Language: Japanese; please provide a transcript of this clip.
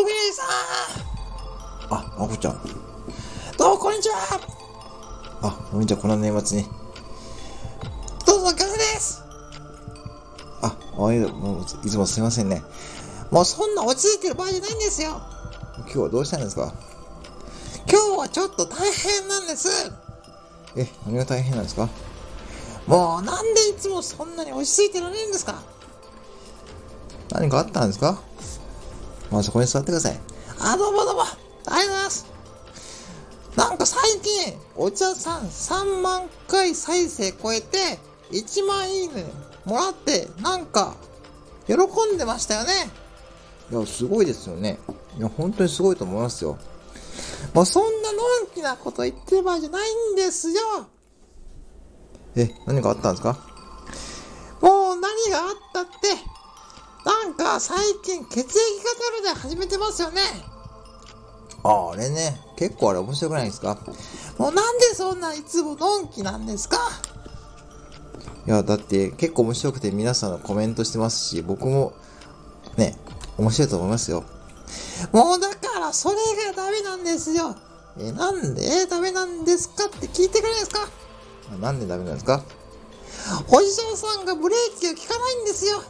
トミーさん。あ、まこちゃん。どうもこんにちは。あ、こんにちは、この年末に。どうぞお疲れです。あ、あいもういつもすいませんね。もうそんな落ち着いてる場合じゃないんですよ。今日はどうしたんですか？今日はちょっと大変なんです。え、何が大変なんですか？もうなんでいつもそんなに落ち着いてられるんですか？何かあったんですか？まあそこに座ってください。あ、どうもどうもありがとうございますなんか最近、お茶さん3万回再生超えて、1万いいねもらって、なんか、喜んでましたよね。いや、すごいですよね。いや、本当にすごいと思いますよ。もうそんなのんきなこと言ってる場合じゃないんですよ。え、何かあったんですか？もう何があったって、なんか最近血液型ルで始めてますよね。あ、あれね。結構あれ面白くないですか？もうなんでそんないつものんきなんですか？いや、だって結構面白くて皆さんのコメントしてますし、僕もね、面白いと思いますよ。もうだからそれがダメなんですよ。え、なんで？ダメなんですかって聞いてくれないですか？なんでダメなんですか？おじさんさんがブレーキが効かないんですよ。